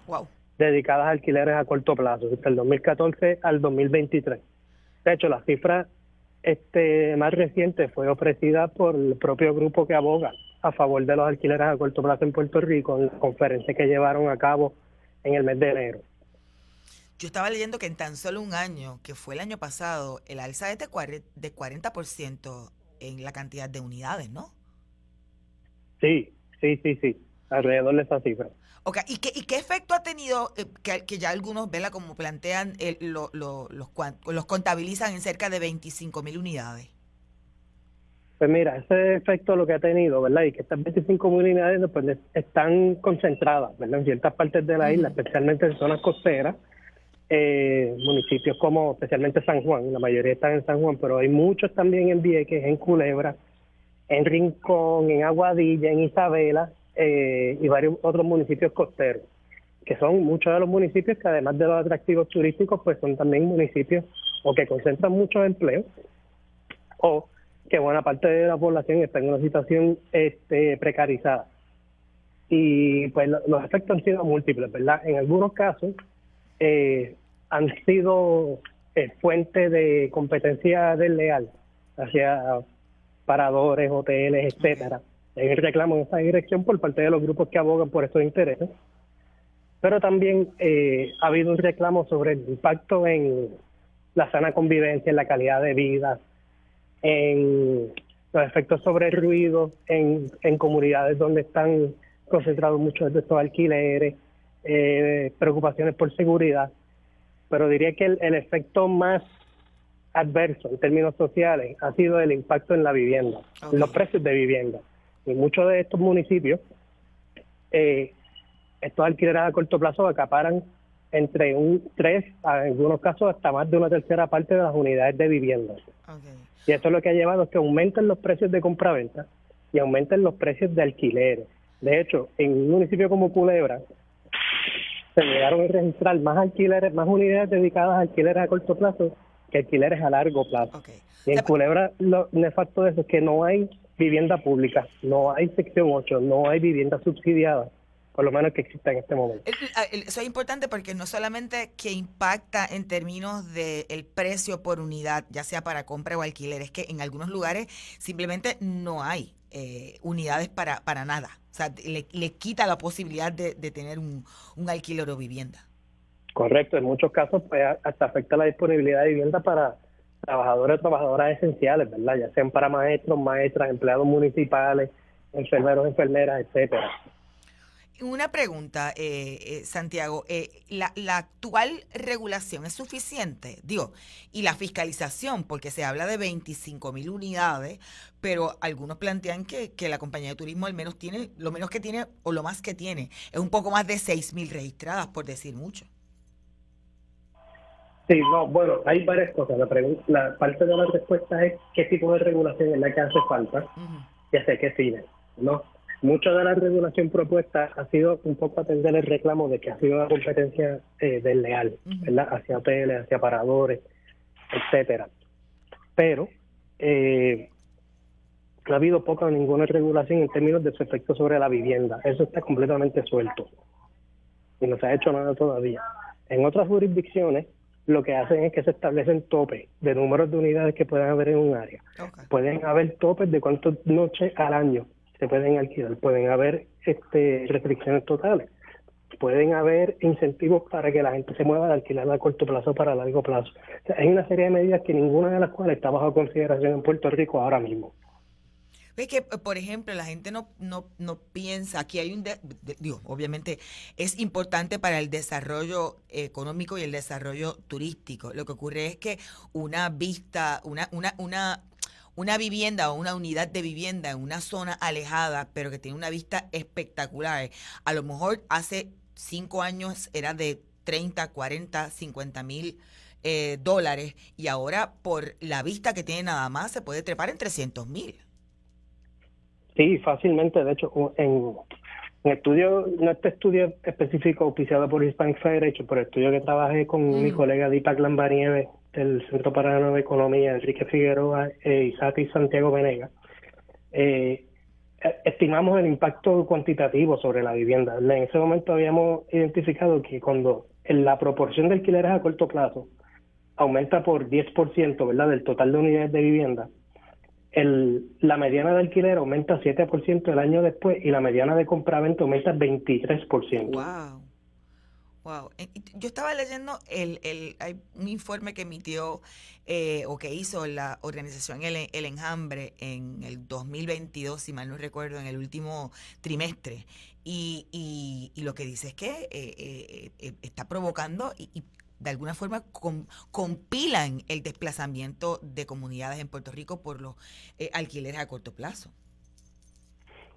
Speaker 5: dedicadas a alquileres a corto plazo, desde el 2014 al 2023. De hecho, la cifra este, más reciente fue ofrecida por el propio grupo que aboga a favor de los alquileres a corto plazo en Puerto Rico en la conferencia que llevaron a cabo en el mes de enero.
Speaker 1: Yo estaba leyendo que en tan solo un año, que fue el año pasado, el alza es de 40% en la cantidad de unidades, ¿no?
Speaker 5: Sí, sí, sí, sí, alrededor de esa cifra.
Speaker 1: Ok, ¿y qué, y qué efecto ha tenido, eh, que, ya algunos, ¿verdad? Como plantean, lo, los, los contabilizan en cerca de 25 mil unidades?
Speaker 5: Pues mira, ese efecto lo que ha tenido, ¿verdad? Y que estas 25 mil unidades pues, están concentradas, ¿verdad? En ciertas partes de la isla, especialmente en zonas costeras, eh, municipios como especialmente San Juan, la mayoría están en San Juan, pero hay muchos también en Vieques, en Culebra, en Rincón, en Aguadilla, en Isabela eh, y varios otros municipios costeros, que son muchos de los municipios que además de los atractivos turísticos, pues son también municipios o que concentran muchos empleos o que buena parte de la población está en una situación este, precarizada. Y pues los efectos han sido múltiples, ¿verdad? En algunos casos eh, han sido eh, fuente de competencia desleal hacia paradores, hoteles, etcétera. Hay reclamo en esa dirección por parte de los grupos que abogan por estos intereses. Pero también eh, ha habido un reclamo sobre el impacto en la sana convivencia, en la calidad de vida, en los efectos sobre el ruido, en, en comunidades donde están concentrados muchos de estos alquileres, eh, preocupaciones por seguridad. Pero diría que el, el efecto más adverso en términos sociales ha sido el impacto en la vivienda, en los precios de vivienda. En muchos de estos municipios, eh, estos alquileres a corto plazo acaparan entre un 3, en algunos casos hasta más de una tercera parte de las unidades de vivienda. Y esto lo que ha llevado es que aumenten los precios de compraventa y aumenten los precios de alquileres. De hecho, en un municipio como Culebra, se llegaron a registrar más alquileres, más unidades dedicadas a alquileres a corto plazo que alquileres a largo plazo. Y en Culebra lo nefasto de eso es que no hay vivienda pública, no hay sección 8, no hay vivienda subsidiada, por lo menos que exista en este momento.
Speaker 1: Eso es importante porque no solamente que impacta en términos del el precio por unidad, ya sea para compra o alquiler, es que en algunos lugares simplemente no hay eh, unidades para, para nada. O sea, le, le quita la posibilidad de, de tener un, un alquiler o vivienda.
Speaker 5: Correcto, en muchos casos pues, hasta afecta la disponibilidad de vivienda para trabajadores o trabajadoras esenciales, ¿verdad? Ya sean para maestros, maestras, empleados municipales, enfermeros, enfermeras, etcétera.
Speaker 1: Una pregunta, eh, eh, Santiago. Eh, la, actual regulación es suficiente? Digo, y la fiscalización, porque se habla de 25 mil unidades, pero algunos plantean que, que, la compañía de turismo al menos tiene, lo menos que tiene o lo más que tiene, es un poco más de 6 mil registradas, por decir mucho.
Speaker 5: Sí, no, bueno, hay varias cosas. La, la parte de la respuesta es qué tipo de regulación es la que hace falta y hacia qué fines, ¿no? Mucha de la regulación propuesta ha sido un poco atender el reclamo de que ha sido una competencia eh, desleal, ¿verdad? Hacia hoteles, hacia paradores, etcétera. Pero eh, no ha habido poca o ninguna regulación en términos de su efecto sobre la vivienda. Eso está completamente suelto y no se ha hecho nada todavía. En otras jurisdicciones, lo que hacen es que se establecen topes de números de unidades que pueden haber en un área. Pueden haber topes de cuántas noches al año se pueden alquilar. Pueden haber este, restricciones totales. Pueden haber incentivos para que la gente se mueva de alquilar a corto plazo para largo plazo. hay una serie de medidas que ninguna de las cuales está bajo consideración en Puerto Rico ahora mismo.
Speaker 1: Es que, por ejemplo, la gente no, no, no piensa, aquí hay un, digo, obviamente es importante para el desarrollo económico y el desarrollo turístico. Lo que ocurre es que una vista, una, una, una, una vivienda o una unidad de vivienda en una zona alejada, pero que tiene una vista espectacular, a lo mejor hace cinco años era de 30, 40, 50 mil eh, dólares y ahora por la vista que tiene nada más se puede trepar en 300 mil.
Speaker 5: Sí, fácilmente. De hecho, en, en estudio, no este estudio específico auspiciado por Hispanic Federation, por el estudio que trabajé con mi colega Deepak Lambarieve del Centro para la Nueva Economía, Enrique Figueroa e Isaac y Santiago Venega, eh, estimamos el impacto cuantitativo sobre la vivienda. En ese momento habíamos identificado que cuando la proporción de alquileres a corto plazo aumenta por 10%, ¿verdad?, del total de unidades de vivienda, el, la mediana de alquiler aumenta 7% el año después y la mediana de compraventa aumenta 23%.
Speaker 1: Wow. Wow. Yo estaba leyendo el, el, hay un informe que emitió eh, o que hizo la organización El, el, Enjambre en el 2022, si mal no recuerdo, en el último trimestre. Y, y, y lo que dice es que eh, eh, está provocando y, de alguna forma compilan el desplazamiento de comunidades en Puerto Rico por los eh, alquileres a corto plazo.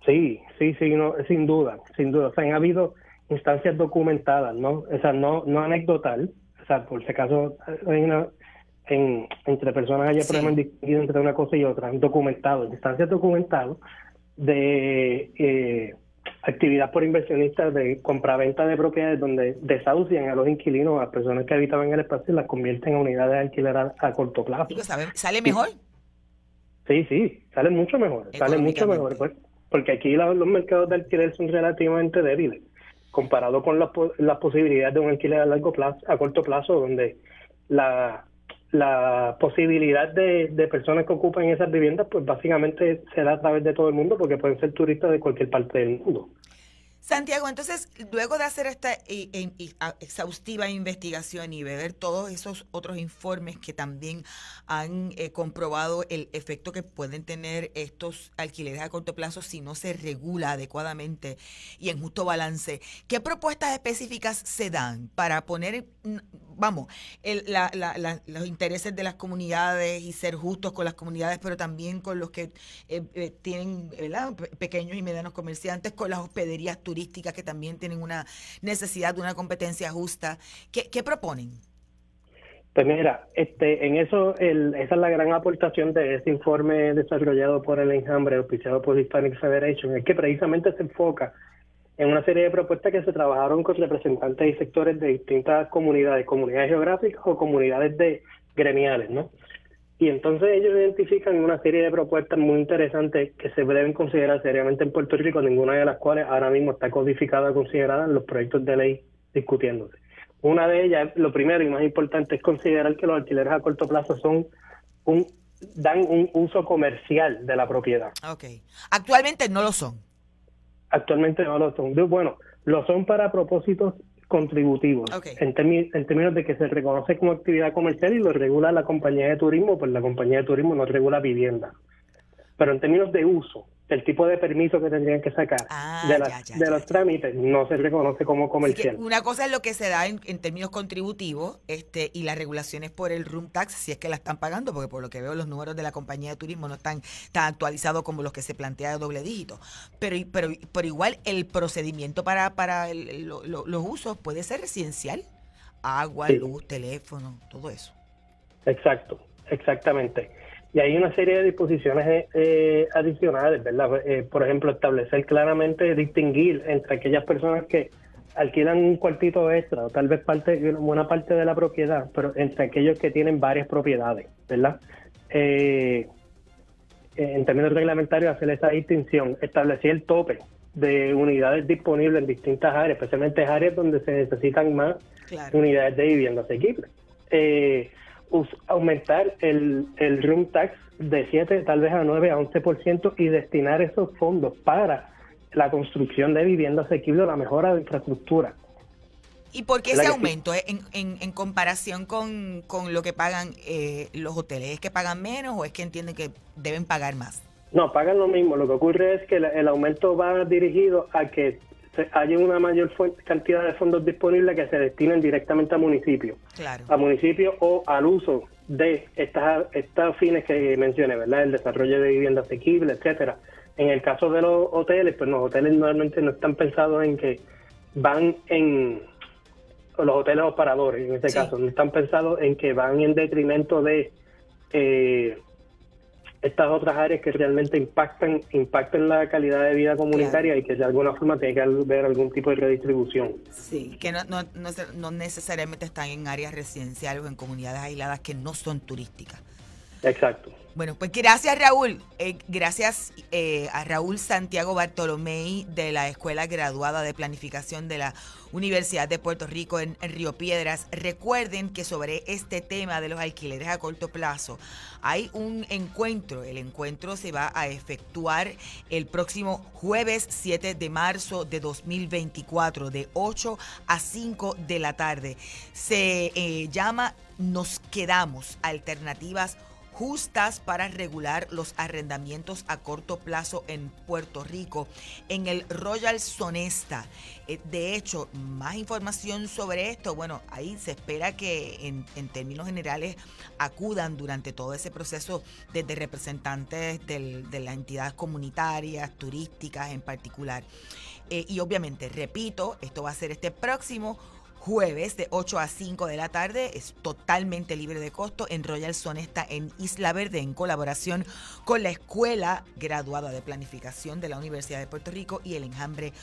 Speaker 5: Sí, sí, sí, no, sin duda, sin duda. O sea, han habido instancias documentadas, ¿no? O sea, no, no anecdotal. O sea, por si acaso hay una, en, entre personas haya problemas distinguido entre una cosa y otra, documentado, instancias documentadas de eh, actividad por inversionistas de compraventa de propiedades donde desahucian a los inquilinos, a personas que habitaban en el espacio y las convierten en unidades de alquiler a, corto plazo.
Speaker 1: ¿Sale mejor?
Speaker 5: Sí, sí, sale mucho mejor, sale mucho mejor, pues, porque aquí los mercados de alquiler son relativamente débiles, comparado con las, las posibilidades de un alquiler a largo plazo, a corto plazo, donde la la posibilidad de, de, personas que ocupan esas viviendas, pues básicamente será a través de todo el mundo, porque pueden ser turistas de cualquier parte del mundo.
Speaker 1: Santiago, entonces, luego de hacer esta exhaustiva investigación y ver todos esos otros informes que también han eh, comprobado el efecto que pueden tener estos alquileres a corto plazo si no se regula adecuadamente y en justo balance, ¿qué propuestas específicas se dan para poner, vamos, los intereses de las comunidades y ser justos con las comunidades, pero también con los que eh, eh, tienen pequeños y medianos comerciantes, con las hospederías turísticas? Turísticas que también tienen una necesidad de una competencia justa. ¿Qué, proponen?
Speaker 5: Pues mira, este, en eso, el, esa es la gran aportación de ese informe desarrollado por el Enjambre, oficiado por Hispanic Federation, es que precisamente se enfoca en una serie de propuestas que se trabajaron con representantes y sectores de distintas comunidades, comunidades geográficas o comunidades de gremiales, ¿no? Y entonces ellos identifican una serie de propuestas muy interesantes que se deben considerar seriamente en Puerto Rico, ninguna de las cuales ahora mismo está codificada considerada en los proyectos de ley discutiéndose. Una de ellas, lo primero y más importante, es considerar que los alquileres a corto plazo son un dan un uso comercial de la propiedad.
Speaker 1: Ok. Actualmente no lo son.
Speaker 5: Actualmente no lo son. Bueno, lo son para propósitos contributivos en, en, términos de que se reconoce como actividad comercial y lo regula la compañía de turismo, pues la compañía de turismo no regula vivienda. Pero en términos de uso, el tipo de permiso que tendrían que sacar ah, de, los trámites no se reconoce como comercial.
Speaker 1: una cosa es lo que se da en, términos contributivos este y las regulaciones por el room tax, si es que la están pagando, porque por lo que veo los números de la compañía de turismo no están tan actualizados como los que se plantea de doble dígito. Pero, pero, por igual el procedimiento para, para los usos puede ser residencial, agua, luz, teléfono, todo eso.
Speaker 5: Exacto, exactamente. Y hay una serie de disposiciones eh, eh, adicionales, ¿verdad? Eh, por ejemplo, establecer claramente, distinguir entre aquellas personas que alquilan un cuartito extra o tal vez parte buena parte de la propiedad, pero entre aquellos que tienen varias propiedades, ¿verdad? en términos reglamentarios, hacer esa distinción, establecer el tope de unidades disponibles en distintas áreas, especialmente áreas donde se necesitan más unidades de vivienda asequibles. Eh, aumentar el, el room tax de 7, tal vez a 9, a 11% y destinar esos fondos para la construcción de vivienda asequible o la mejora de infraestructura.
Speaker 1: ¿Y por qué ese aumento en, en, comparación con, lo que pagan eh, los hoteles? ¿Es que pagan menos o es que entienden que deben pagar más?
Speaker 5: No, pagan lo mismo. Lo que ocurre es que el, aumento va dirigido a que haya una mayor cantidad de fondos disponibles que se destinen directamente a municipios. Claro. A municipios o al uso de estas, estos fines que mencioné, ¿verdad? El desarrollo de vivienda asequible, etcétera. En el caso de los hoteles, pues los hoteles normalmente no están pensados en que van en los hoteles operadores, en este caso, no están pensados en que van en detrimento de eh, estas otras áreas que realmente impactan impactan la calidad de vida comunitaria y que de alguna forma tiene que haber algún tipo de redistribución.
Speaker 1: Sí, que no, no, no, no necesariamente están en áreas residenciales o en comunidades aisladas que no son turísticas.
Speaker 5: Exacto.
Speaker 1: Bueno, pues gracias Raúl. Eh, gracias eh, a Raúl Santiago Bartolomé de la Escuela Graduada de Planificación de la Universidad de Puerto Rico en, Río Piedras. Recuerden que sobre este tema de los alquileres a corto plazo hay un encuentro. El encuentro se va a efectuar el próximo jueves 7 de marzo de 2024 de 8 a 5 de la tarde. Se eh, llama Nos quedamos alternativas justas para regular los arrendamientos a corto plazo en Puerto Rico, en el Royal Sonesta. Eh, de hecho, más información sobre esto, bueno, ahí se espera que en, términos generales acudan durante todo ese proceso desde representantes de las entidades comunitarias, turísticas en particular. Eh, y obviamente, repito, esto va a ser este próximo jueves de 8 a 5 de la tarde. Es totalmente libre de costo en Royal Sonesta en Isla Verde en colaboración con la Escuela Graduada de Planificación de la Universidad de Puerto Rico y el Enjambre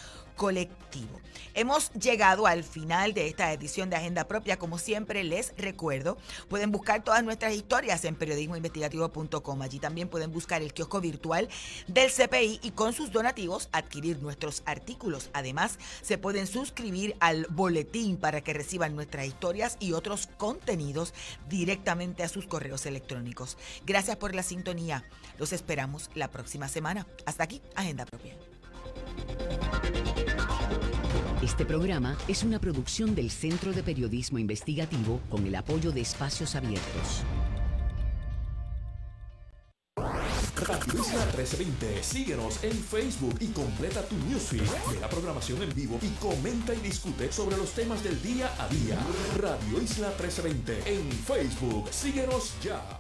Speaker 1: colectivo. Hemos llegado al final de esta edición de Agenda Propia. Como siempre, les recuerdo, pueden buscar todas nuestras historias en periodismoinvestigativo.com. Allí también pueden buscar el kiosco virtual del CPI y con sus donativos adquirir nuestros artículos. Además, se pueden suscribir al boletín para que reciban nuestras historias y otros contenidos directamente a sus correos electrónicos. Gracias por la sintonía. Los esperamos la próxima semana. Hasta aquí, Agenda Propia.
Speaker 2: Este programa es una producción del Centro de Periodismo Investigativo con el apoyo de Espacios Abiertos.
Speaker 6: Radio Isla 1320. Síguenos en Facebook y completa tu newsfeed de la programación en vivo y comenta y discute sobre los temas del día a día. Radio Isla 1320 en Facebook. Síguenos ya.